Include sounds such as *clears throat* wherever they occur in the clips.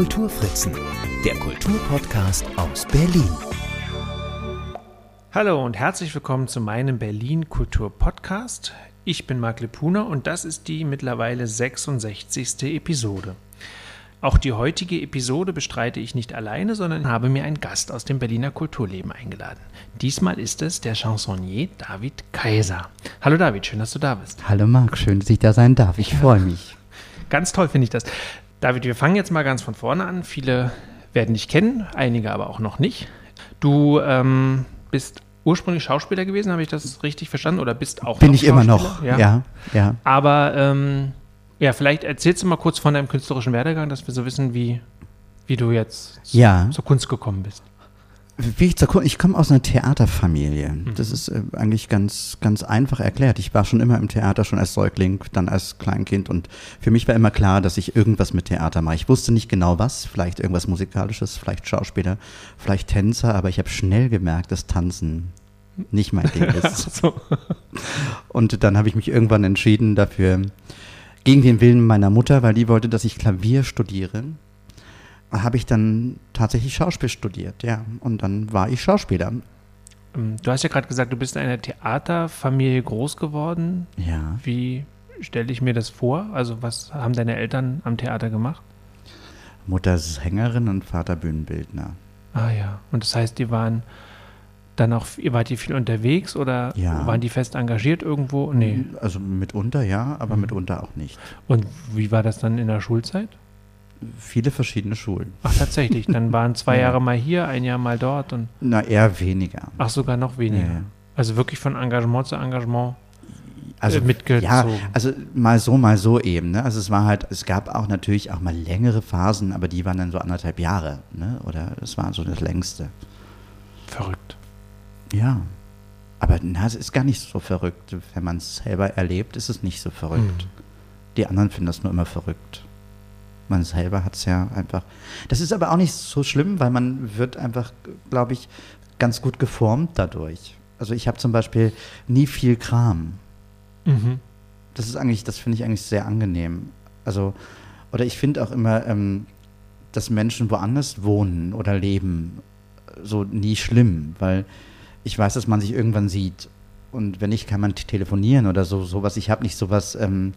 Kulturfritzen, der Kulturpodcast aus Berlin. Hallo und herzlich willkommen zu meinem Berlin Kultur Podcast. Ich bin Marc Lepuna und das ist die mittlerweile 66. Episode. Auch die heutige Episode bestreite ich nicht alleine, sondern habe mir einen Gast aus dem Berliner Kulturleben eingeladen. Diesmal ist es der Chansonnier David Kaiser. Hallo David, schön, dass du da bist. Hallo Marc, schön, dass ich da sein darf. Ich ja. freue mich. Ganz toll finde ich das. David, wir fangen jetzt mal ganz von vorne an. Viele werden dich kennen, einige aber auch noch nicht. Du ähm, bist ursprünglich Schauspieler gewesen, habe ich das richtig verstanden? Oder bist auch Bin ich immer noch, ja. ja, ja. Aber ähm, ja, vielleicht erzählst du mal kurz von deinem künstlerischen Werdegang, dass wir so wissen, wie, wie du jetzt ja. zur Kunst gekommen bist. Wie ich, ich komme aus einer Theaterfamilie. Mhm. Das ist äh, eigentlich ganz, ganz einfach erklärt. Ich war schon immer im Theater, schon als Säugling, dann als Kleinkind. Und für mich war immer klar, dass ich irgendwas mit Theater mache. Ich wusste nicht genau was, vielleicht irgendwas Musikalisches, vielleicht Schauspieler, vielleicht Tänzer, aber ich habe schnell gemerkt, dass Tanzen nicht mein Ding *laughs* ist. so. Und dann habe ich mich irgendwann entschieden dafür, gegen den Willen meiner Mutter, weil die wollte, dass ich Klavier studiere, habe ich dann tatsächlich Schauspiel studiert, ja. Und dann war ich Schauspieler. Ähm, du hast ja gerade gesagt, du bist in einer Theaterfamilie groß geworden. Ja. Wie stelle ich mir das vor? Also, was haben deine Eltern am Theater gemacht? Mutter Sängerin und Vater Bühnenbildner. Ah ja. Und das heißt, die waren dann auch, ihr wart ihr viel unterwegs oder ja. waren die fest engagiert irgendwo? Nee. Also mitunter ja, aber mhm. mitunter auch nicht. Und wie war das dann in der Schulzeit? Viele verschiedene Schulen. Ach, tatsächlich. Dann *laughs* waren zwei ja. Jahre mal hier, ein Jahr mal dort. Und Na, eher weniger. Ach, sogar noch weniger. Ja. Also wirklich von Engagement zu Engagement also, äh, mitgezogen. Ja, also mal so, mal so eben. Ne? Also es war halt, es gab auch natürlich auch mal längere Phasen, aber die waren dann so anderthalb Jahre. Ne? Oder es war so das längste. Verrückt. Ja. Aber na, es ist gar nicht so verrückt. Wenn man es selber erlebt, ist es nicht so verrückt. Mhm. Die anderen finden das nur immer verrückt. Man selber hat es ja einfach. Das ist aber auch nicht so schlimm, weil man wird einfach, glaube ich, ganz gut geformt dadurch. Also ich habe zum Beispiel nie viel Kram. Mhm. Das ist eigentlich, das finde ich eigentlich sehr angenehm. Also, oder ich finde auch immer, ähm, dass Menschen woanders wohnen oder leben, so nie schlimm, weil ich weiß, dass man sich irgendwann sieht. Und wenn nicht, kann man telefonieren oder so, sowas. Ich habe nicht sowas. Ähm,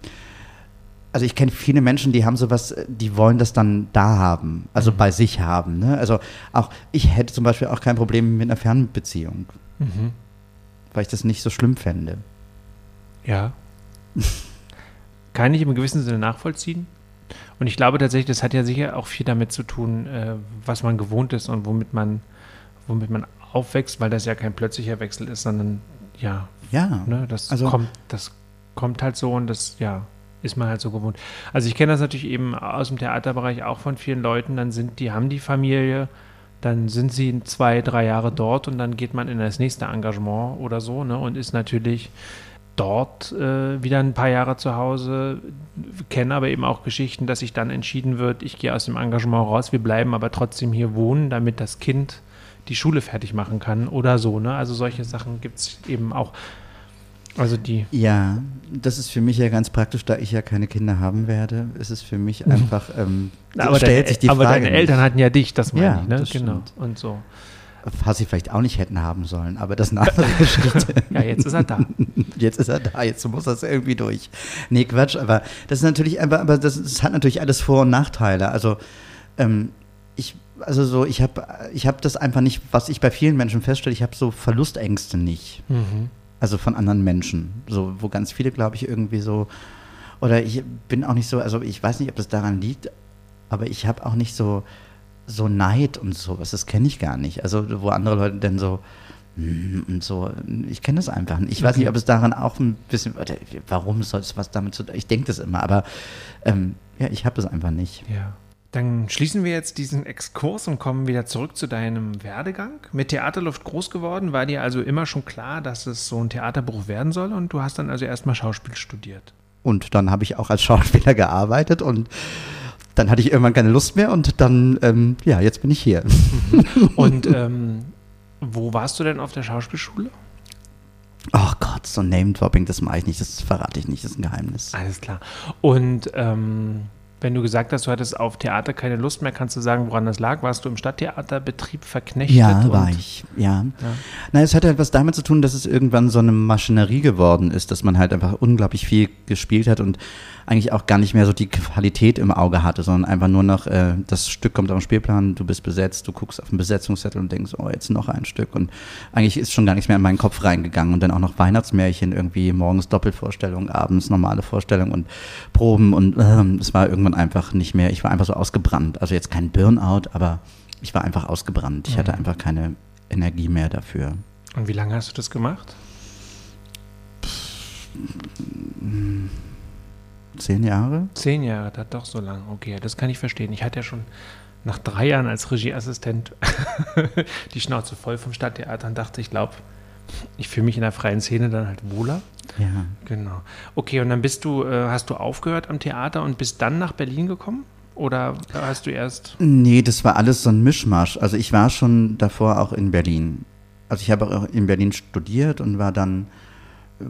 also ich kenne viele Menschen, die haben sowas, die wollen das dann da haben, also mhm. bei sich haben. Ne? Also auch ich hätte zum Beispiel auch kein Problem mit einer Fernbeziehung, mhm. weil ich das nicht so schlimm fände. Ja. Kann ich im gewissen Sinne nachvollziehen. Und ich glaube tatsächlich, das hat ja sicher auch viel damit zu tun, äh, was man gewohnt ist und womit man, womit man aufwächst, weil das ja kein plötzlicher Wechsel ist, sondern ja, ja ne, das, also, kommt, das kommt halt so und das, ja, ist man halt so gewohnt. Also ich kenne das natürlich eben aus dem Theaterbereich auch von vielen Leuten, dann sind, die haben die Familie, dann sind sie zwei, drei Jahre dort und dann geht man in das nächste Engagement oder so, ne, und ist natürlich dort äh, wieder ein paar Jahre zu Hause, kenne aber eben auch Geschichten, dass sich dann entschieden wird, ich gehe aus dem Engagement raus, wir bleiben aber trotzdem hier wohnen, damit das Kind die Schule fertig machen kann oder so. Ne? Also solche Sachen gibt es eben auch. Also die. Ja, das ist für mich ja ganz praktisch, da ich ja keine Kinder haben werde, ist es für mich einfach, *laughs* ähm, aber stellt deine, sich die aber Frage. Aber deine Eltern hatten ja dich, das meine ja, ich, ne? Das genau. Stimmt. Und so. Was sie vielleicht auch nicht hätten haben sollen, aber das ist eine andere *laughs* Geschichte. ja, jetzt ist er da. *laughs* Jetzt ist er da, jetzt muss das irgendwie durch. Nee, Quatsch, aber das ist natürlich, aber, aber das, das hat natürlich alles Vor- und Nachteile. Also ähm, ich also so, ich habe ich hab das einfach nicht, was ich bei vielen Menschen feststelle, ich habe so Verlustängste nicht. Mhm. Also von anderen Menschen. So, wo ganz viele, glaube ich, irgendwie so, oder ich bin auch nicht so, also ich weiß nicht, ob das daran liegt, aber ich habe auch nicht so, so Neid und sowas, das kenne ich gar nicht. Also wo andere Leute dann so, hm, und so, ich kenne das einfach nicht. Ich okay. weiß nicht, ob es daran auch ein bisschen, warum soll es was damit zu tun, ich denke das immer, aber ähm, ja, ich habe das einfach nicht. Ja. Dann schließen wir jetzt diesen Exkurs und kommen wieder zurück zu deinem Werdegang. Mit Theaterluft groß geworden, war dir also immer schon klar, dass es so ein Theaterberuf werden soll und du hast dann also erstmal Schauspiel studiert. Und dann habe ich auch als Schauspieler gearbeitet und dann hatte ich irgendwann keine Lust mehr und dann, ähm, ja, jetzt bin ich hier. *laughs* und ähm, wo warst du denn auf der Schauspielschule? Ach Gott, so Name-Dropping, das mache ich nicht, das verrate ich nicht, das ist ein Geheimnis. Alles klar. Und ähm, Wenn du gesagt hast, du hattest auf Theater keine Lust mehr, kannst du sagen, woran das lag? Warst du im Stadttheaterbetrieb verknechtet? Ja, war ich, ja. Ja. Na, es hat etwas damit zu tun, dass es irgendwann so eine Maschinerie geworden ist, dass man halt einfach unglaublich viel gespielt hat und eigentlich auch gar nicht mehr so die Qualität im Auge hatte, sondern einfach nur noch, äh, das Stück kommt auf den Spielplan, du bist besetzt, du guckst auf den Besetzungszettel und denkst, oh, jetzt noch ein Stück. Und eigentlich ist schon gar nichts mehr in meinen Kopf reingegangen. Und dann auch noch Weihnachtsmärchen, irgendwie morgens Doppelvorstellung, abends normale Vorstellung und Proben. Und ähm, es war irgendwann einfach nicht mehr, ich war einfach so ausgebrannt. Also jetzt kein Burnout, aber ich war einfach ausgebrannt. Ich hatte einfach keine Energie mehr dafür. Und wie lange hast du das gemacht? Zehn Jahre? Zehn Jahre, das doch so lang. Okay, das kann ich verstehen. Ich hatte ja schon nach drei Jahren als Regieassistent *laughs* die Schnauze voll vom Stadttheater und dachte, ich glaube, ich fühle mich in der freien Szene dann halt wohler. Ja. Genau. Okay, und dann bist du, äh, hast du aufgehört am Theater und bist dann nach Berlin gekommen? Oder hast du erst. Nee, das war alles so ein Mischmasch. Also ich war schon davor auch in Berlin. Also ich habe auch in Berlin studiert und war dann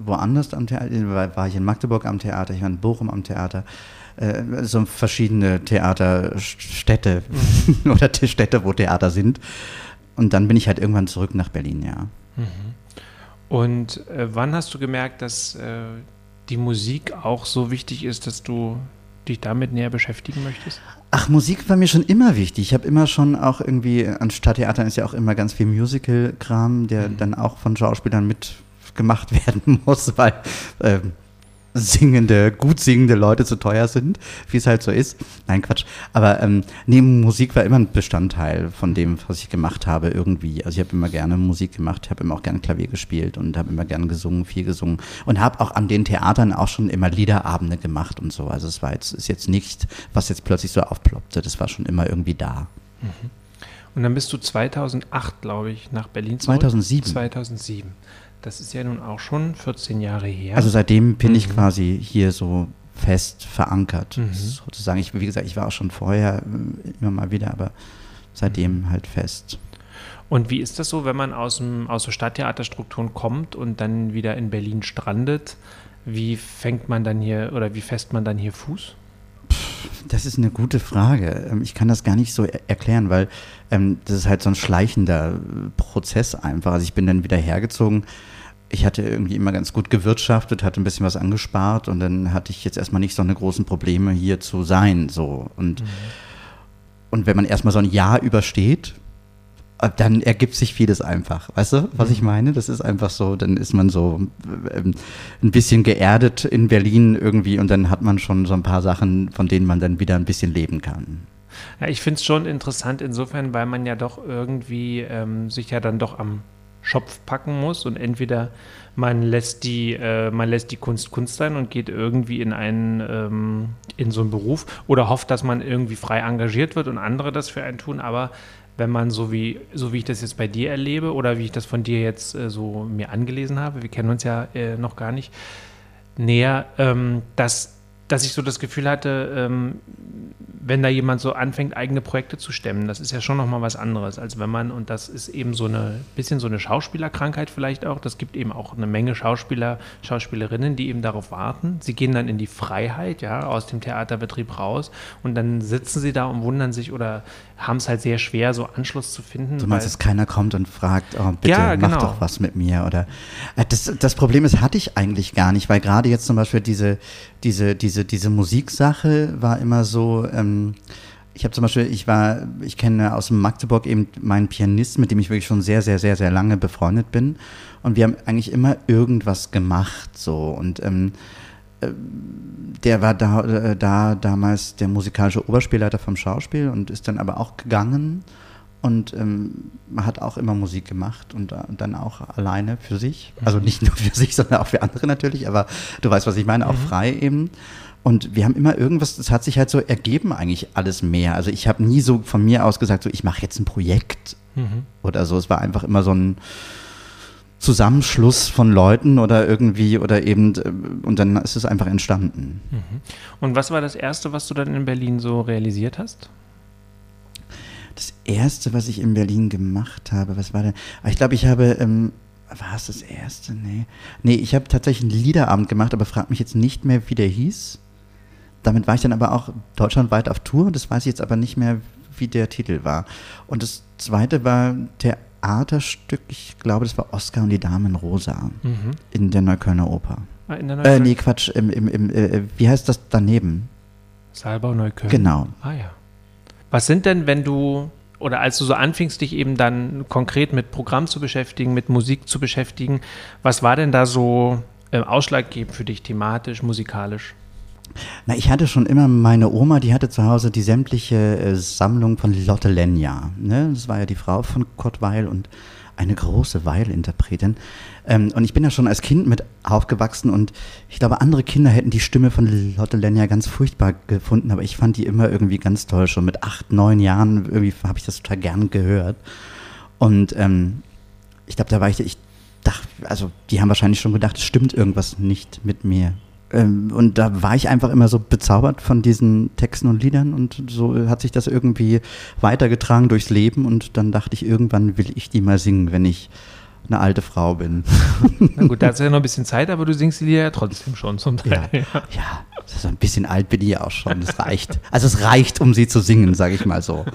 woanders am Theater. War, ich in Magdeburg am Theater, ich war in Bochum am Theater. Äh, so verschiedene Theaterstädte *laughs* oder die Städte, wo Theater sind. Und dann bin ich halt irgendwann zurück nach Berlin, ja. Und äh, wann hast du gemerkt, dass äh, die Musik auch so wichtig ist, dass du dich damit näher beschäftigen möchtest? Ach, Musik war mir schon immer wichtig. Ich habe immer schon auch irgendwie, an Stadttheatern ist ja auch immer ganz viel Musical-Kram, der dann auch von Schauspielern mitgemacht *laughs* werden muss, weil ähm, singende, gut singende Leute zu teuer sind, wie es halt so ist. Nein, Quatsch. Aber ähm, nee, Musik war immer ein Bestandteil von dem, was ich gemacht habe, irgendwie. Also ich habe immer gerne Musik gemacht, habe immer auch gerne Klavier gespielt und habe immer gerne gesungen, viel gesungen. Und habe auch an den Theatern auch schon immer Liederabende gemacht und so. Also es war jetzt, ist jetzt nicht, was jetzt plötzlich so aufploppte. Das war schon immer irgendwie da. Und dann bist du 2008, glaube ich, nach Berlin zurück. 2007. 2007. Das ist ja nun auch schon 14 Jahre her. Also seitdem bin ich Mhm. quasi hier so fest verankert. Mhm. Sozusagen, ich, wie gesagt, ich war auch schon vorher äh, immer mal wieder, aber Mhm. seitdem halt fest. Und wie ist das so, wenn man aus, dem, aus so Stadttheaterstrukturen kommt und dann wieder in Berlin strandet? Wie fängt man dann hier oder wie fest man dann hier Fuß? Das ist eine gute Frage. Ähm, Ich kann das gar nicht so er erklären, weil ähm, das ist halt so ein schleichender äh, Prozess einfach. Also ich bin dann wieder hergezogen. Ich hatte irgendwie immer ganz gut gewirtschaftet, hatte ein bisschen was angespart und dann hatte ich jetzt erstmal nicht so eine großen Probleme hier zu sein. So. Und, und wenn man erstmal so ein Jahr übersteht, äh, dann ergibt sich vieles einfach. Weißt du, was ich meine? Das ist einfach so, dann ist man so ähm, ein bisschen geerdet in Berlin irgendwie und dann hat man schon so ein paar Sachen, von denen man dann wieder ein bisschen leben kann. Ja, ich finde es schon interessant insofern, weil man ja doch irgendwie ähm, sich ja dann doch am Schopf packen muss und entweder man lässt die, äh, man lässt die Kunst Kunst sein und geht irgendwie in einen, ähm, in so einen Beruf oder hofft, dass man irgendwie frei engagiert wird und andere das für einen tun, aber wenn man so wie, so wie ich das jetzt bei dir erlebe oder wie ich das von dir jetzt äh, so mir angelesen habe, wir kennen uns ja äh, noch gar nicht näher, ähm, dass, dass ich so das Gefühl hatte, ähm, wenn da jemand so anfängt, eigene Projekte zu stemmen, das ist ja schon nochmal was anderes, als wenn man, und das ist eben so eine bisschen so eine Schauspielerkrankheit vielleicht auch, das gibt eben auch eine Menge Schauspieler, Schauspielerinnen, die eben darauf warten. Sie gehen dann in die Freiheit, ja, aus dem Theaterbetrieb raus und dann sitzen sie da und wundern sich oder haben es halt sehr schwer, so Anschluss zu finden. Du meinst, dass keiner kommt und fragt, oh, bitte Ja, mach genau. doch was mit mir oder Äh, das, das Problem ist, hatte ich eigentlich gar nicht, weil gerade jetzt zum Beispiel diese, diese, diese, diese Musiksache war immer so, ähm, ich habe zum Beispiel, ich war, ich kenne aus Magdeburg eben meinen Pianisten, mit dem ich wirklich schon sehr, sehr, sehr, sehr lange befreundet bin. Und wir haben eigentlich immer irgendwas gemacht, so. Und ähm, äh, der war da, äh, da damals der musikalische Oberspielleiter vom Schauspiel und ist dann aber auch gegangen und ähm, hat auch immer Musik gemacht und, äh, dann auch alleine für sich. Also nicht nur für sich, *laughs* sondern auch für andere natürlich, aber du weißt, was ich meine, auch frei eben. Und wir haben immer irgendwas, das hat sich halt so ergeben eigentlich alles mehr. Also ich habe nie so von mir aus gesagt, so ich mache jetzt ein Projekt Mhm. oder so. Es war einfach immer so ein Zusammenschluss von Leuten oder irgendwie oder eben äh, und dann ist es einfach entstanden. Und was war das Erste, was du dann in Berlin so realisiert hast? Das erste, was ich in Berlin gemacht habe, was war denn? Ah, Ich glaube, ich habe, ähm, war es das erste? Nee. Nee, ich habe tatsächlich einen Liederabend gemacht, aber frag mich jetzt nicht mehr, wie der hieß. Damit war ich dann aber auch deutschlandweit auf Tour. Das weiß ich jetzt aber nicht mehr, wie der Titel war. Und das zweite war Theaterstück, ich glaube, das war Oscar und die Damen Rosa Mhm. in der Neuköllner Oper. Ah, In der Äh, Neukölln- nee, Quatsch, im, im, im, äh, wie heißt das daneben? Saalbau Neukölln. Genau. Ah ja. Was sind denn, wenn du oder als du so anfingst, dich eben dann konkret mit Programm zu beschäftigen, mit Musik zu beschäftigen, was war denn da so äh, ausschlaggebend für dich thematisch, musikalisch? Na, ich hatte schon immer meine Oma, die hatte zu Hause die sämtliche äh, Sammlung von Lotte Lenya. Ne? Das war ja die Frau von Kurt Weil und eine große Weil-Interpretin. Ähm, und ich bin da schon als Kind mit aufgewachsen und ich glaube, andere Kinder hätten die Stimme von Lotte Lenya ganz furchtbar gefunden, aber ich fand die immer irgendwie ganz toll. Schon mit acht, neun Jahren habe ich das total gern gehört. Und ähm, ich glaube, da war ich, ich dachte, also die haben wahrscheinlich schon gedacht, es stimmt irgendwas nicht mit mir. Ähm, und da war ich einfach immer so bezaubert von diesen Texten und Liedern und so hat sich das irgendwie weitergetragen durchs Leben und dann dachte ich, irgendwann will ich die mal singen, wenn ich eine alte Frau bin. Na gut, da ist ja noch ein bisschen Zeit, aber du singst die Lieder ja trotzdem schon zum Ja, Teil. ja, so ein bisschen alt bin ich ja auch schon, das reicht. Also es reicht, um sie zu singen, sage ich mal so.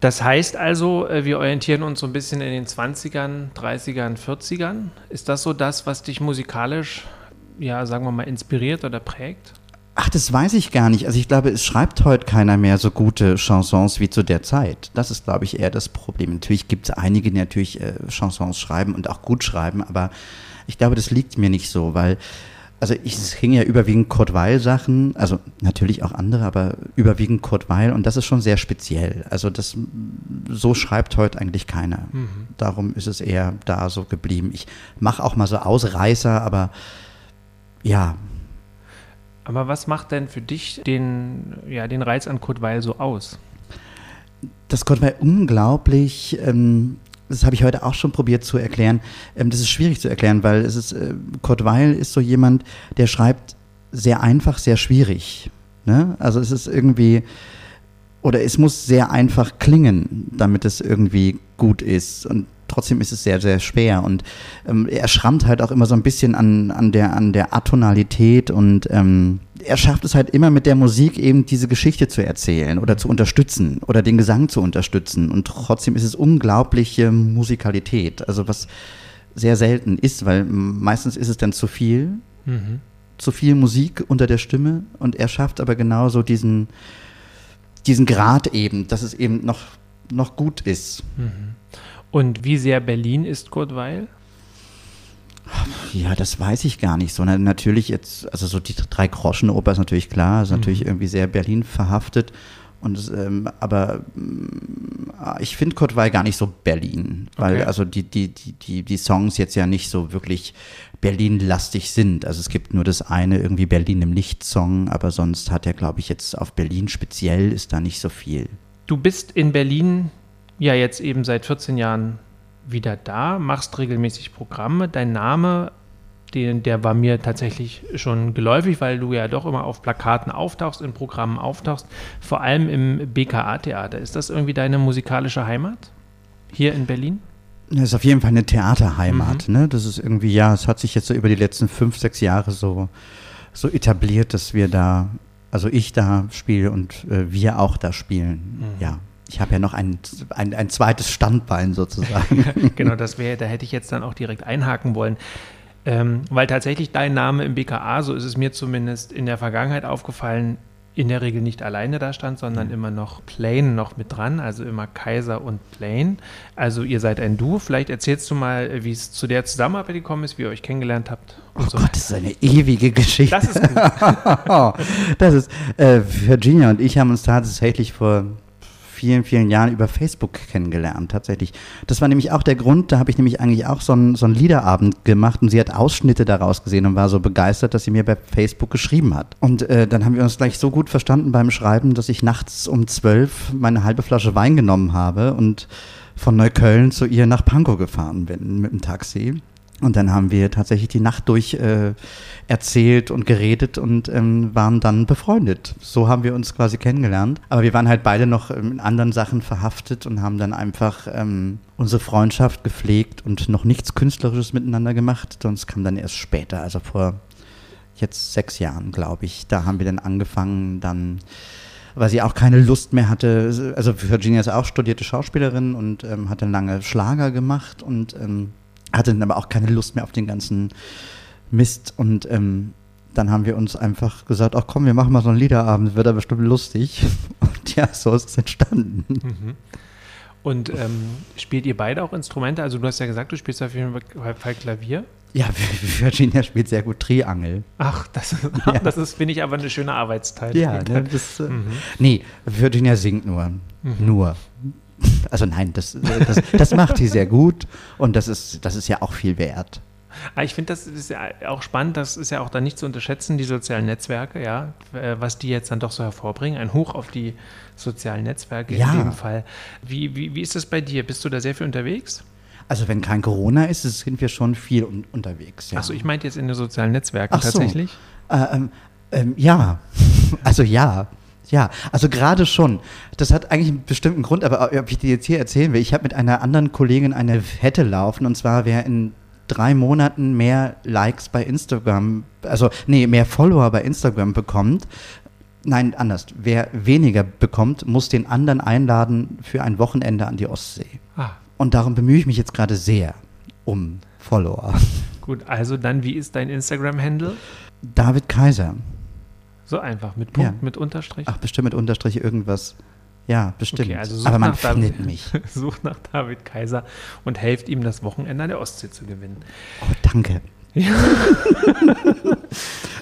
Das heißt also, äh, wir orientieren uns so ein bisschen in den 20ern, 30ern, 40ern. Ist das so das, was dich musikalisch, ja, sagen wir mal, inspiriert oder prägt? Ach, das weiß ich gar nicht. Also ich glaube, es schreibt heute keiner mehr so gute Chansons wie zu der Zeit. Das ist, glaube ich, eher das Problem. Natürlich gibt es einige, die natürlich äh, Chansons schreiben und auch gut schreiben, aber ich glaube, das liegt mir nicht so, weil, also ich hing ja überwiegend Kurt Weil Sachen, also natürlich auch andere, aber überwiegend Kurt Weil und das ist schon sehr speziell. Also das, so schreibt heute eigentlich keiner. Darum ist es eher da so geblieben. Ich mache auch mal so Ausreißer, aber ja, Aber was macht denn für dich den, ja, den Reiz an Kurt Weil so aus? Das Gott war unglaublich, ähm, das habe ich heute auch schon probiert zu erklären. Ähm, das ist schwierig zu erklären, weil es ist, äh, Kurt Weil ist so jemand, der schreibt sehr einfach, sehr schwierig. Ne? Also es ist irgendwie, oder es muss sehr einfach klingen, damit es irgendwie gut ist. Und trotzdem ist es sehr, sehr schwer. Und ähm, er schrammt halt auch immer so ein bisschen an, an, der, an der Atonalität und ähm, er schafft es halt immer mit der Musik eben diese Geschichte zu erzählen oder zu unterstützen oder den Gesang zu unterstützen. Und trotzdem ist es unglaubliche Musikalität. Also was sehr selten ist, weil meistens ist es dann zu viel, Mhm. zu viel Musik unter der Stimme und er schafft aber genauso diesen, diesen Grad eben, dass es eben noch, noch gut ist. Und wie sehr Berlin ist Kurt Weil? Ja, das weiß ich gar nicht so. Na, natürlich jetzt, also so die drei Groschen-Oper ist natürlich klar, ist natürlich irgendwie sehr Berlin verhaftet. Und ähm, aber mm, ich finde Kurt Weil gar nicht so Berlin, weil Okay. also die, die, die, die, die Songs jetzt ja nicht so wirklich Berlin-lastig sind. Also es gibt nur das eine irgendwie Berlin im Licht-Song, aber sonst hat er, glaube ich, jetzt auf Berlin speziell ist da nicht so viel. Du bist in Berlin ja jetzt eben seit 14 Jahren wieder da, machst regelmäßig Programme. Dein Name, den, der war mir tatsächlich schon geläufig, weil du ja doch immer auf Plakaten auftauchst, in Programmen auftauchst, vor allem im BKA-Theater. Ist das irgendwie deine musikalische Heimat hier in Berlin? Das ist auf jeden Fall eine Theaterheimat. Ne? Das ist irgendwie, ja, es hat sich jetzt so über die letzten fünf, sechs Jahre so, so etabliert, dass wir da, also ich da spiele und äh, wir auch da spielen. Ja, ich habe ja noch ein, ein, ein zweites Standbein sozusagen. *laughs* genau, das wäre, da hätte ich jetzt dann auch direkt einhaken wollen. Ähm, weil tatsächlich dein Name im BKA, so ist es mir zumindest in der Vergangenheit aufgefallen, in der Regel nicht alleine da stand, sondern immer noch Plane noch mit dran, also immer Kaiser und Plane. Also ihr seid ein Duo. Vielleicht erzählst du mal, wie es zu der Zusammenarbeit gekommen ist, wie ihr euch kennengelernt habt. Oh so. Gott, das ist eine ewige Geschichte. Das ist gut. *laughs* das ist, äh, Virginia und ich haben uns tatsächlich vor vielen, vielen Jahren über Facebook kennengelernt, tatsächlich. Das war nämlich auch der Grund, da habe ich nämlich eigentlich auch so einen, so einen Liederabend gemacht und sie hat Ausschnitte daraus gesehen und war so begeistert, dass sie mir bei Facebook geschrieben hat. Und äh, dann haben wir uns gleich so gut verstanden beim Schreiben, dass ich nachts um zwölf meine halbe Flasche Wein genommen habe und von Neukölln zu ihr nach Pankow gefahren bin mit dem Taxi. Und dann haben wir tatsächlich die Nacht durch äh, erzählt und geredet und ähm, waren dann befreundet. So haben wir uns quasi kennengelernt. Aber wir waren halt beide noch ähm, in anderen Sachen verhaftet und haben dann einfach ähm, unsere Freundschaft gepflegt und noch nichts Künstlerisches miteinander gemacht. Sonst kam dann erst später, also vor jetzt sechs Jahren, glaube ich. Da haben wir dann angefangen, dann, weil sie auch keine Lust mehr hatte. Also Virginia ist auch studierte Schauspielerin und ähm, hat dann lange Schlager gemacht und ähm, hatte dann aber auch keine Lust mehr auf den ganzen Mist. Und ähm, dann haben wir uns einfach gesagt, ach komm, wir machen mal so einen Liederabend, wird aber bestimmt lustig. *laughs* Und ja, so ist es entstanden. Mhm. Und ähm, spielt ihr beide auch Instrumente? Also du hast ja gesagt, du spielst auf jeden Fall Klavier. Ja, *laughs* Virginia spielt sehr gut Triangel. Ach, das ist, *laughs* ja. das ist finde ich, aber eine schöne Arbeitsteil. Ja, ne, das, äh, mhm. nee, Virginia singt nur. Mhm. Nur. Also nein, das, das, das macht sie sehr gut und das ist, das ist ja auch viel wert. Ah, ich finde, das ist ja auch spannend, das ist ja auch da nicht zu unterschätzen, die sozialen Netzwerke, ja, äh, was die jetzt dann doch so hervorbringen. Ein Hoch auf die sozialen Netzwerke ja. in dem Fall. Wie, wie, wie ist das bei dir? Bist du da sehr viel unterwegs? Also wenn kein Corona ist, sind wir schon viel un unterwegs. Ja. Achso, ich meinte jetzt in den sozialen Netzwerken Ach tatsächlich. So. Äh, ähm, ähm, ja, *laughs* also ja. Ja, also gerade schon. Das hat eigentlich einen bestimmten Grund, aber ob ich dir jetzt hier erzählen will, ich habe mit einer anderen Kollegin eine Wette laufen und zwar, wer in drei Monaten mehr Likes bei Instagram, also nee, mehr Follower bei Instagram bekommt. Nein, anders. Wer weniger bekommt, muss den anderen einladen für ein Wochenende an die Ostsee. Ah. Und darum bemühe ich mich jetzt gerade sehr um Follower. Gut, also dann, wie ist dein Instagram-Handle? David Kaiser. So einfach, mit Punkt, ja. mit Unterstrich? Ach, bestimmt mit Unterstrich irgendwas. Ja, bestimmt. Okay, also Aber man findet David, mich. *laughs* Sucht nach David Kaiser und helft ihm, das Wochenende an der Ostsee zu gewinnen. Oh, danke. Ja. *laughs*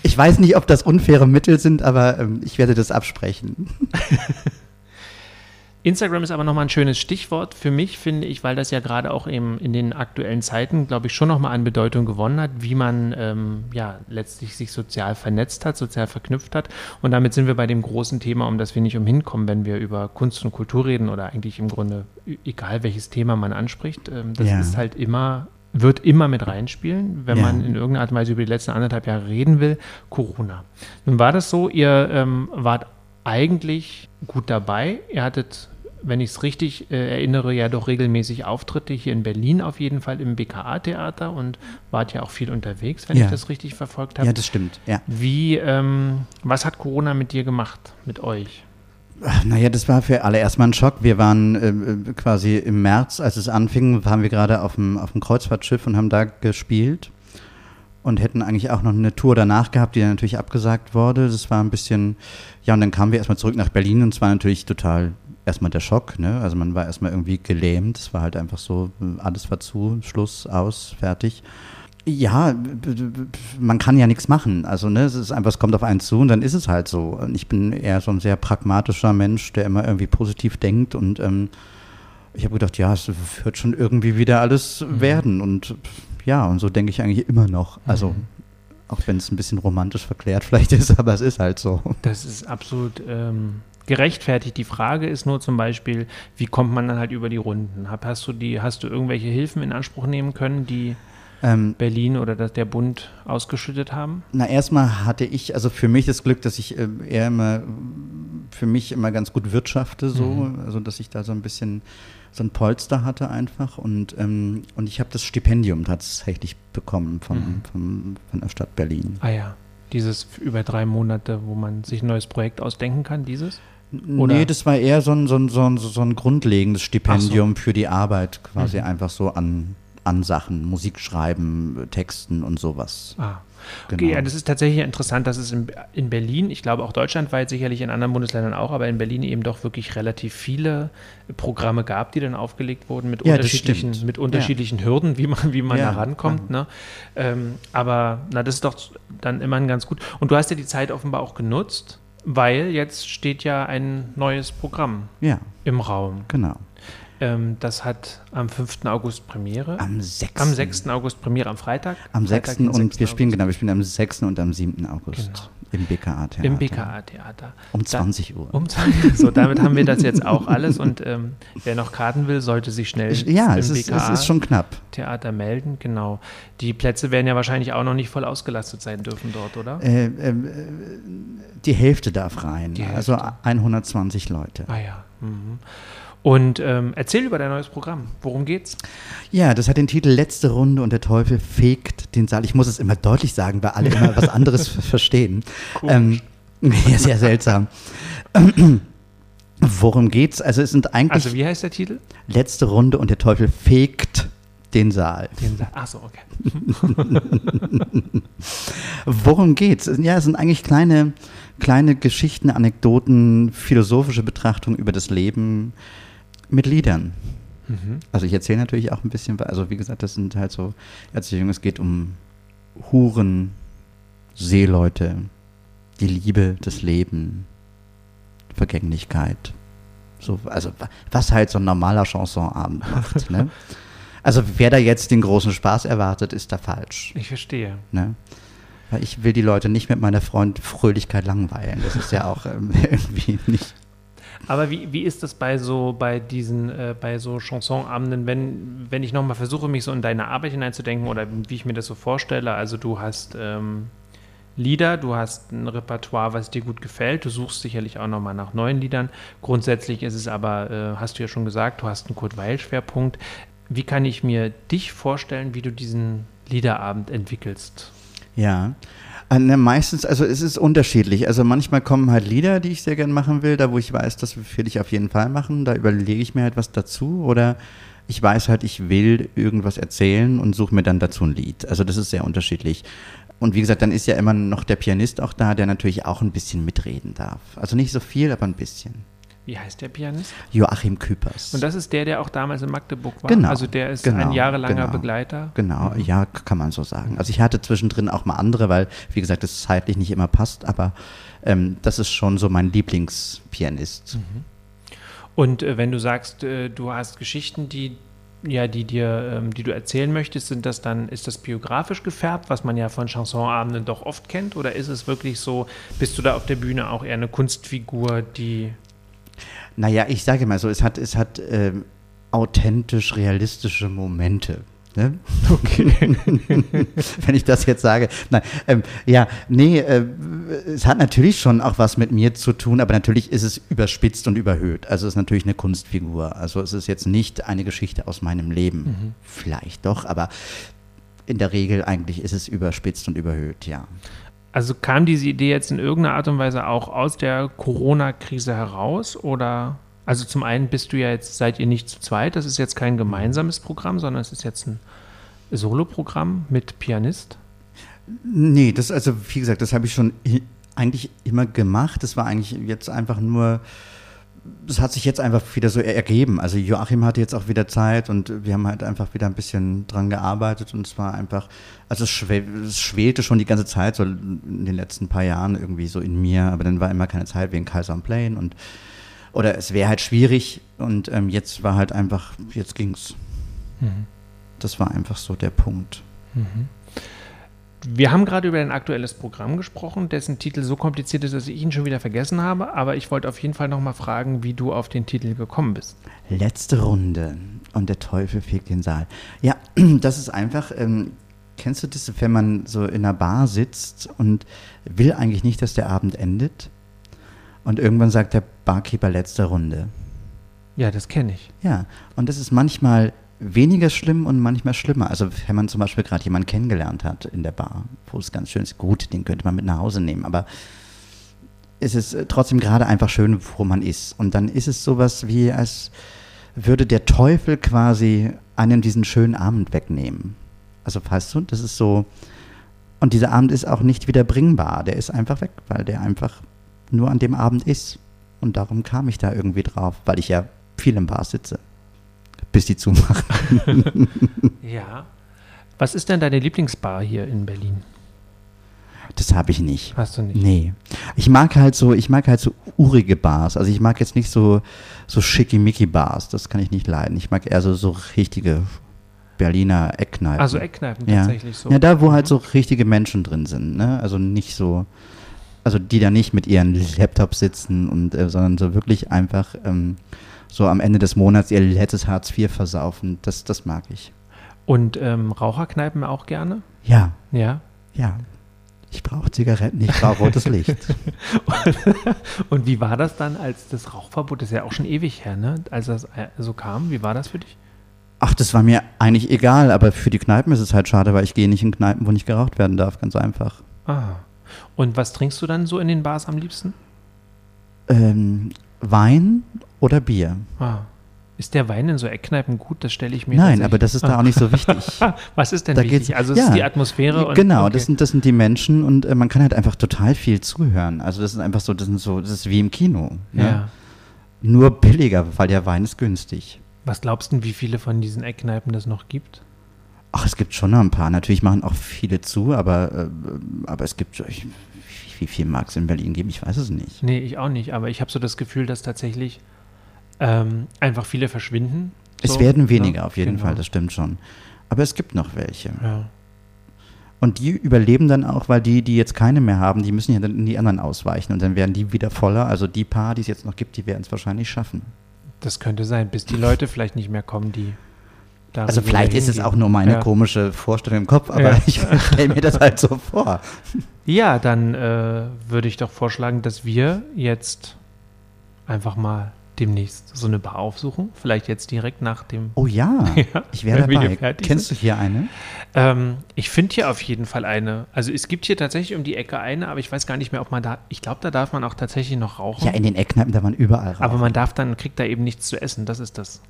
ich weiß nicht, ob das unfaire Mittel sind, aber ähm, ich werde das absprechen. *laughs* Instagram ist aber nochmal ein schönes Stichwort für mich, finde ich, weil das ja gerade auch eben in den aktuellen Zeiten, glaube ich, schon nochmal an Bedeutung gewonnen hat, wie man ähm, ja letztlich sich sozial vernetzt hat, sozial verknüpft hat. Und damit sind wir bei dem großen Thema, um das wir nicht umhin kommen, wenn wir über Kunst und Kultur reden oder eigentlich im Grunde egal welches Thema man anspricht. Ähm, das ja. ist halt immer wird immer mit reinspielen, wenn ja. man in irgendeiner Art und Weise über die letzten anderthalb Jahre reden will, Corona. Nun war das so, ihr ähm, wart eigentlich gut dabei. Ihr hattet wenn ich es richtig äh, erinnere, ja doch regelmäßig Auftritte hier in Berlin auf jeden Fall im BKA-Theater und wart ja auch viel unterwegs, wenn ja. ich das richtig verfolgt habe. Ja, das stimmt. Ja. Wie, ähm, was hat Corona mit dir gemacht, mit euch? Naja, das war für alle erstmal ein Schock. Wir waren äh, quasi im März, als es anfing, waren wir gerade auf dem, auf dem Kreuzfahrtschiff und haben da gespielt und hätten eigentlich auch noch eine Tour danach gehabt, die dann natürlich abgesagt wurde. Das war ein bisschen, ja, und dann kamen wir erstmal zurück nach Berlin und es war natürlich total erstmal der Schock, ne? Also man war erstmal irgendwie gelähmt. Es war halt einfach so, alles war zu, Schluss, aus, fertig. Ja, man kann ja nichts machen. Also, ne, es ist einfach, es kommt auf einen zu und dann ist es halt so. Und ich bin eher so ein sehr pragmatischer Mensch, der immer irgendwie positiv denkt und ähm, ich habe gedacht, ja, es wird schon irgendwie wieder alles mhm. werden. Und ja, und so denke ich eigentlich immer noch. Also, mhm. auch wenn es ein bisschen romantisch verklärt *laughs* vielleicht ist, aber es ist halt so. Das ist absolut ähm, gerechtfertigt. Die Frage ist nur zum Beispiel, wie kommt man dann halt über die Runden? Hast du die, hast du irgendwelche Hilfen in Anspruch nehmen können, die ähm, Berlin oder das, der Bund ausgeschüttet haben? Na, erstmal hatte ich, also für mich das Glück, dass ich äh, eher immer, für mich immer ganz gut wirtschafte, so, mhm. also dass ich da so ein bisschen so ein Polster hatte einfach und, ähm, und ich habe das Stipendium tatsächlich bekommen von, mhm. von, von der Stadt Berlin. Ah ja, dieses über drei Monate, wo man sich ein neues Projekt ausdenken kann, dieses? Oder? Nee, das war eher so ein, so ein, so ein, so ein grundlegendes Stipendium so. für die Arbeit, quasi mhm. einfach so an, an Sachen, Musik schreiben, Texten und sowas. Ah. Genau. Okay, ja, das ist tatsächlich interessant, dass es in, in Berlin, ich glaube auch deutschlandweit, sicherlich in anderen Bundesländern auch, aber in Berlin eben doch wirklich relativ viele Programme gab, die dann aufgelegt wurden mit ja, unterschiedlichen, mit unterschiedlichen ja. Hürden, wie man, wie man da rankommt. Ne? Ähm, aber na, das ist doch dann immerhin ganz gut. Und du hast ja die Zeit offenbar auch genutzt, weil jetzt steht ja ein neues Programm ja. im Raum. Genau. Ähm, das hat am 5. August Premiere. Am 6. Am 6. August Premiere am Freitag. Am 6. und 6. wir spielen, August. genau, wir spielen am 6. und am 7. August. Genau. Im BKA-Theater. Im BKA-Theater. Um 20 Uhr. Um 20 Uhr. So, damit haben wir das jetzt auch alles. Und ähm, wer noch Karten will, sollte sich schnell ja, im es ist, es ist schon knapp. Theater melden. Genau. Die Plätze werden ja wahrscheinlich auch noch nicht voll ausgelastet sein dürfen dort, oder? Äh, äh, die Hälfte darf rein. Also Hälfte. Also 120 Leute. Ah ja. Mhm. Und ähm, erzähl über dein neues Programm. Worum geht's? Ja, das hat den Titel Letzte Runde und der Teufel fegt den Saal. Ich muss es immer deutlich sagen, weil alle immer was anderes verstehen. Ähm, *laughs* ja, sehr seltsam. *clears throat* Worum geht's? Also es sind eigentlich Also wie heißt der Titel? Letzte Runde und der Teufel fegt den Saal. Den Sa Achso, okay. *laughs* Worum geht's? Ja, es sind eigentlich kleine, kleine Geschichten, Anekdoten, philosophische Betrachtungen über das Leben mit Liedern. Mhm. Also ich erzähle natürlich auch ein bisschen, also wie gesagt, das sind halt so Erzählungen, es geht um Huren, Seeleute, die Liebe, das Leben, Vergänglichkeit. So, also was halt so ein normaler Chansonabend macht. ne? *laughs* Also wer da jetzt den großen Spaß erwartet, ist da falsch. Ich verstehe. Ne? Weil ich will die Leute nicht mit meiner Freund Fröhlichkeit langweilen. Das ist ja auch ähm, *laughs* irgendwie nicht. Aber wie, wie ist das bei so, bei diesen, äh, bei so Chansonabenden, wenn, wenn ich nochmal versuche, mich so in deine Arbeit hineinzudenken oder wie ich mir das so vorstelle? Also du hast ähm, Lieder, du hast ein Repertoire, was dir gut gefällt, du suchst sicherlich auch nochmal nach neuen Liedern. Grundsätzlich ist es aber, äh, hast du ja schon gesagt, du hast einen Kurt Weil-Schwerpunkt. Wie kann ich mir dich vorstellen, wie du diesen Liederabend entwickelst? Ja. Äh, ne, meistens, also es ist unterschiedlich. Also manchmal kommen halt Lieder, die ich sehr gern machen will, da wo ich weiß, das will ich auf jeden Fall machen. Da überlege ich mir halt was dazu. Oder ich weiß halt, ich will irgendwas erzählen und suche mir dann dazu ein Lied. Also das ist sehr unterschiedlich. Und wie gesagt, dann ist ja immer noch der Pianist auch da, der natürlich auch ein bisschen mitreden darf. Also nicht so viel, aber ein bisschen. Wie heißt der Pianist? Joachim Küpers. Und das ist der, der auch damals in Magdeburg war? Genau, Also der ist genau, ein jahrelanger genau. Begleiter? Genau, ja, k- kann man so sagen. Also ich hatte zwischendrin auch mal andere, weil, wie gesagt, es zeitlich nicht immer passt, aber ähm, das ist schon so mein Lieblingspianist. Und äh, wenn du sagst, äh, du hast Geschichten, die ja, die dir, ähm, die du erzählen möchtest, sind das dann, ist das biografisch gefärbt, was man ja von Chansonabenden doch oft kennt, oder ist es wirklich so, bist du da auf der Bühne auch eher eine Kunstfigur, die Naja, ich sage mal so, es hat, es hat ähm, authentisch realistische Momente. Ne? Okay. *laughs* Wenn ich das jetzt sage. Nein, ähm, ja, nee, äh, es hat natürlich schon auch was mit mir zu tun, aber natürlich ist es überspitzt und überhöht. Also es ist natürlich eine Kunstfigur. Also es ist jetzt nicht eine Geschichte aus meinem Leben. Vielleicht doch, aber in der Regel eigentlich ist es überspitzt und überhöht, ja. Also kam diese Idee jetzt in irgendeiner Art und Weise auch aus der Corona-Krise heraus oder? Also zum einen bist du ja jetzt, seid ihr nicht zu zweit, das ist jetzt kein gemeinsames Programm, sondern es ist jetzt ein Soloprogramm mit Pianist. Nee, das also, wie gesagt, das habe ich schon eigentlich immer gemacht. Das war eigentlich jetzt einfach nur, das hat sich jetzt einfach wieder so er- ergeben. Also Joachim hatte jetzt auch wieder Zeit und wir haben halt einfach wieder ein bisschen dran gearbeitet und es war einfach, also es, schwe es schwelte schon die ganze Zeit, so in den letzten paar Jahren irgendwie so in mir, aber dann war immer keine Zeit wegen Kaiser und Plane und oder es wäre halt schwierig und ähm, jetzt war halt einfach, jetzt ging's. Das war einfach so der Punkt. Wir haben gerade über ein aktuelles Programm gesprochen, dessen Titel so kompliziert ist, dass ich ihn schon wieder vergessen habe, aber ich wollte auf jeden Fall nochmal fragen, wie du auf den Titel gekommen bist. Letzte Runde und der Teufel fegt den Saal. Ja, *clears throat* das ist einfach, ähm, kennst du das, wenn man so in einer Bar sitzt und will eigentlich nicht, dass der Abend endet? Und irgendwann sagt der Barkeeper letzte Runde. Ja, das kenne ich. Ja, und das ist manchmal weniger schlimm und manchmal schlimmer. Also wenn man zum Beispiel gerade jemanden kennengelernt hat in der Bar, wo es ganz schön ist, gut, den könnte man mit nach Hause nehmen, aber es ist äh, trotzdem gerade einfach schön, wo man ist. Und dann ist es sowas wie, als würde der Teufel quasi einen diesen schönen Abend wegnehmen. Also weißt du, das ist so, und dieser Abend ist auch nicht wieder bringbar, der ist einfach weg, weil der einfach nur an dem Abend ist. Und darum kam ich da irgendwie drauf, weil ich ja viel im Bar sitze, bis die zumachen. *laughs* Ja. Was ist denn deine Lieblingsbar hier in Berlin? Das habe ich nicht. Hast du nicht? Nee. Ich mag halt so, ich mag halt so urige Bars. Also ich mag jetzt nicht so, so schickimicki Bars. Das kann ich nicht leiden. Ich mag eher so, so richtige Berliner Eckkneipen. Also Eckkneipen ja. tatsächlich so. Ja, da wo halt Mhm. so richtige Menschen drin sind, ne? Also nicht so, also die da nicht mit ihren Laptops sitzen und, äh, sondern so wirklich einfach ähm, so am Ende des Monats ihr letztes Hartz IV versaufen. Das, das mag ich. Und ähm, Raucherkneipen auch gerne? Ja, Ja. ja. Ich brauche Zigaretten, ich brauche rotes Licht. *laughs* Und wie war das dann, als das Rauchverbot, das ist ja auch schon ewig her, ne? Als das äh, so kam, wie war das für dich? Ach, das war mir eigentlich egal, aber für die Kneipen ist es halt schade, weil ich gehe nicht in Kneipen, wo nicht geraucht werden darf, ganz einfach. Ah. Und was trinkst du dann so in den Bars am liebsten? Ähm, Wein oder Bier? Ah. Ist der Wein in so Eckkneipen gut? Das stelle ich mir Nein, aber das ist da auch nicht so wichtig. *laughs* Was ist denn Da wichtig? geht's- also es ja. ist die Atmosphäre und genau, okay. das, sind, das sind die Menschen und äh, man kann halt einfach total viel zuhören. Also das ist einfach so, das sind so, das ist wie im Kino. Ne? ja. Nur billiger, weil der Wein ist günstig. Was glaubst du, wie viele von diesen Eckkneipen das noch gibt? Ach, es gibt schon noch ein paar. Natürlich machen auch viele zu, aber, äh, aber es gibt, ich, wie, viel mag es in Berlin geben? Ich weiß es nicht. Nee, ich auch nicht, aber ich habe so das Gefühl, dass tatsächlich ähm, einfach viele verschwinden. Es So, werden ne? weniger auf jeden Genau. Fall, das stimmt schon. Aber es gibt noch welche. Ja. Und die überleben dann auch, weil die, die jetzt keine mehr haben, die müssen ja dann in die anderen ausweichen und dann werden die wieder voller. Also die paar, die es jetzt noch gibt, die werden es wahrscheinlich schaffen. Das könnte sein, bis die Leute vielleicht nicht mehr kommen, die Also vielleicht ist es auch nur meine Ja. komische Vorstellung im Kopf, aber Ja. *laughs* ich stelle mir das halt so vor. Ja, dann äh, würde ich doch vorschlagen, dass wir jetzt einfach mal demnächst so eine Bar aufsuchen. Vielleicht jetzt direkt nach dem. Oh ja, *laughs* Ja, ich wäre dabei. Kennst sind. du hier eine? Ähm, ich finde hier auf jeden Fall eine. Also es gibt hier tatsächlich um die Ecke eine, aber ich weiß gar nicht mehr, ob man da. Ich glaube, da darf man auch tatsächlich noch rauchen. Ja, in den Eckkneipen, da man überall rauchen. aber man darf dann, kriegt da eben nichts zu essen. Das ist das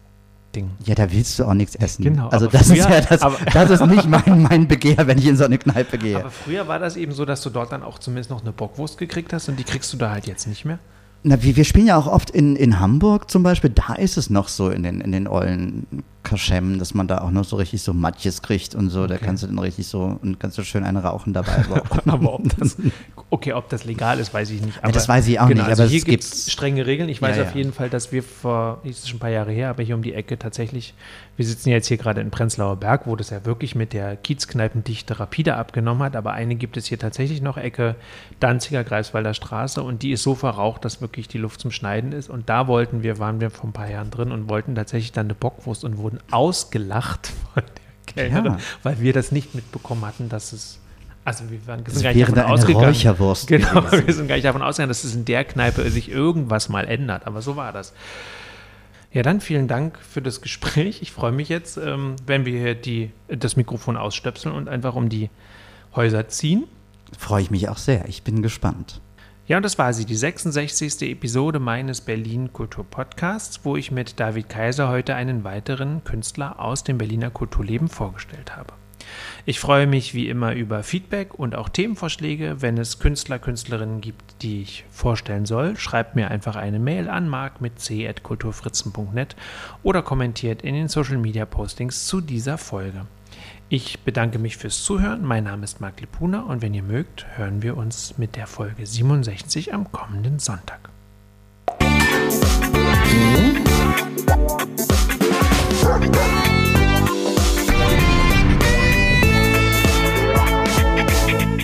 Ding. Ja, da willst du auch nichts essen. Genau, Also das ist früher- ja das, das ist nicht mein, mein Begehr, wenn ich in so eine Kneipe gehe. Aber früher war das eben so, dass du dort dann auch zumindest noch eine Bockwurst gekriegt hast und die kriegst du da halt jetzt nicht mehr. Na, wir, wir spielen ja auch oft in, in Hamburg zum Beispiel, da ist es noch so in den, in den ollen Kaschemmen, dass man da auch noch so richtig so Matjes kriegt und so, da Okay. kannst du dann richtig so und kannst du schön eine rauchen dabei. *laughs* Aber, Aber ob *laughs* das, okay, ob das legal ist, weiß ich nicht. Aber, das weiß ich auch genau, nicht, Also aber hier gibt es strenge Regeln. Ich weiß Ja, auf ja. jeden Fall, dass wir vor, das ist schon ein paar Jahre her, aber hier um die Ecke tatsächlich, wir sitzen ja jetzt hier gerade in Prenzlauer Berg, wo das ja wirklich mit der Kiezkneipendichte rapide abgenommen hat, aber eine gibt es hier tatsächlich noch, Ecke Danziger Greifswalder Straße und die ist so verraucht, dass wirklich die Luft zum Schneiden ist und da wollten wir, waren wir vor ein paar Jahren drin und wollten tatsächlich dann eine Bockwurst und wurden ausgelacht *laughs* von der Kellnerin, Ja. weil wir das nicht mitbekommen hatten, dass es also wir waren, sind Das gar nicht davon ausgegangen. Räucherwurst Genau, gewesen. *laughs* wir sind gar nicht davon ausgegangen, dass es in der Kneipe sich irgendwas mal ändert. Aber so war das. Ja, dann vielen Dank für das Gespräch. Ich freue mich jetzt, ähm, wenn wir hier die, das Mikrofon ausstöpseln und einfach um die Häuser ziehen. Freue ich mich auch sehr. Ich bin gespannt. Ja, und das war sie, die 66. Episode meines Berlin Kultur Podcasts, wo ich mit David Kaiser heute einen weiteren Künstler aus dem Berliner Kulturleben vorgestellt habe. Ich freue mich wie immer über Feedback und auch Themenvorschläge. Wenn es Künstler, Künstlerinnen gibt, die ich vorstellen soll, schreibt mir einfach eine Mail an mark mit c.kulturfritzen.net oder kommentiert in den Social Media Postings zu dieser Folge. Ich bedanke mich fürs Zuhören. Mein Name ist Marc Lipuna und wenn ihr mögt, hören wir uns mit der Folge 67 am kommenden Sonntag.